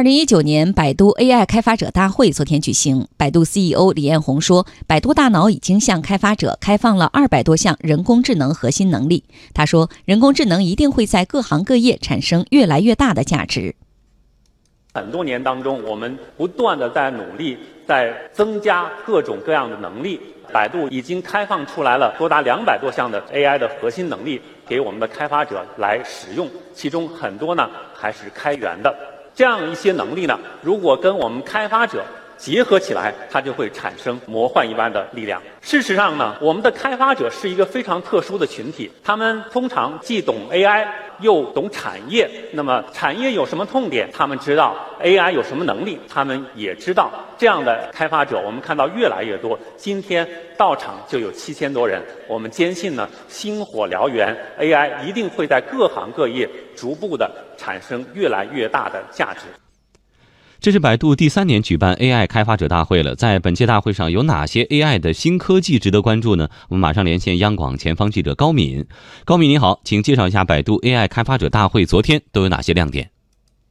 二零一九年百度 AI 开发者大会昨天举行，百度 CEO 李彦宏说，百度大脑已经向开发者开放了二百多项人工智能核心能力。他说，人工智能一定会在各行各业产生越来越大的价值。很多年当中，我们不断的在努力，在增加各种各样的能力。百度已经开放出来了多达两百多项的 AI 的核心能力，给我们的开发者来使用，其中很多呢还是开源的。这样一些能力呢，如果跟我们开发者结合起来，它就会产生魔幻一般的力量。事实上呢，我们的开发者是一个非常特殊的群体，他们通常既懂 AI。又懂产业，那么产业有什么痛点？他们知道 AI 有什么能力，他们也知道。这样的开发者，我们看到越来越多。今天到场就有七千多人。我们坚信呢，星火燎原，AI 一定会在各行各业逐步的产生越来越大的价值。这是百度第三年举办 AI 开发者大会了，在本届大会上有哪些 AI 的新科技值得关注呢？我们马上连线央广前方记者高敏。高敏你好，请介绍一下百度 AI 开发者大会昨天都有哪些亮点。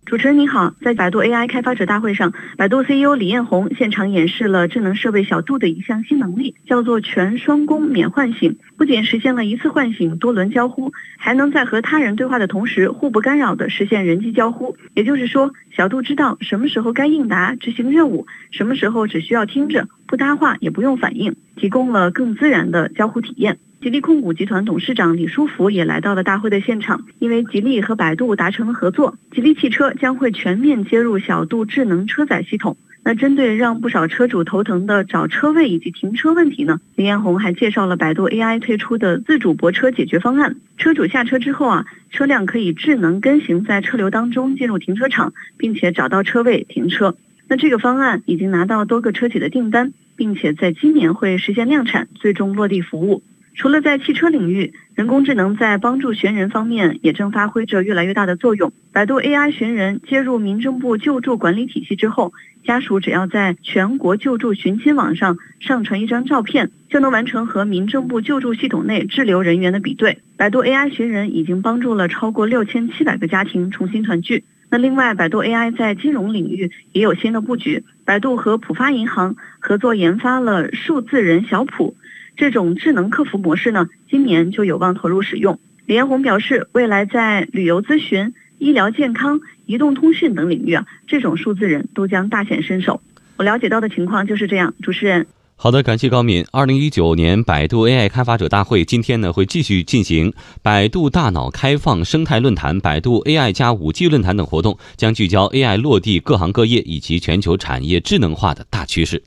主持人您好，在百度 AI 开发者大会上，百度 CEO 李彦宏现场演示了智能设备小度的一项新能力，叫做全双工免唤醒。不仅实现了一次唤醒、多轮交互，还能在和他人对话的同时互不干扰的实现人机交互。也就是说，小度知道什么时候该应答执行任务，什么时候只需要听着，不搭话也不用反应，提供了更自然的交互体验。吉利控股集团董事长李书福也来到了大会的现场，因为吉利和百度达成了合作，吉利汽车将会全面接入小度智能车载系统。那针对让不少车主头疼的找车位以及停车问题呢，李彦宏还介绍了百度 AI 推出的自主泊车解决方案。车主下车之后啊，车辆可以智能跟行在车流当中进入停车场，并且找到车位停车。那这个方案已经拿到多个车企的订单，并且在今年会实现量产，最终落地服务。除了在汽车领域，人工智能在帮助寻人方面也正发挥着越来越大的作用。百度 AI 寻人接入民政部救助管理体系之后，家属只要在全国救助寻亲网上上传一张照片，就能完成和民政部救助系统内滞留人员的比对。百度 AI 寻人已经帮助了超过六千七百个家庭重新团聚。那另外，百度 AI 在金融领域也有新的布局。百度和浦发银行合作研发了数字人小普。这种智能客服模式呢，今年就有望投入使用。李彦宏表示，未来在旅游咨询、医疗健康、移动通讯等领域啊，这种数字人都将大显身手。我了解到的情况就是这样。主持人，好的，感谢高敏。二零一九年百度 AI 开发者大会今天呢会继续进行百度大脑开放生态论坛、百度 AI 加五 G 论坛等活动，将聚焦 AI 落地各行各业以及全球产业智能化的大趋势。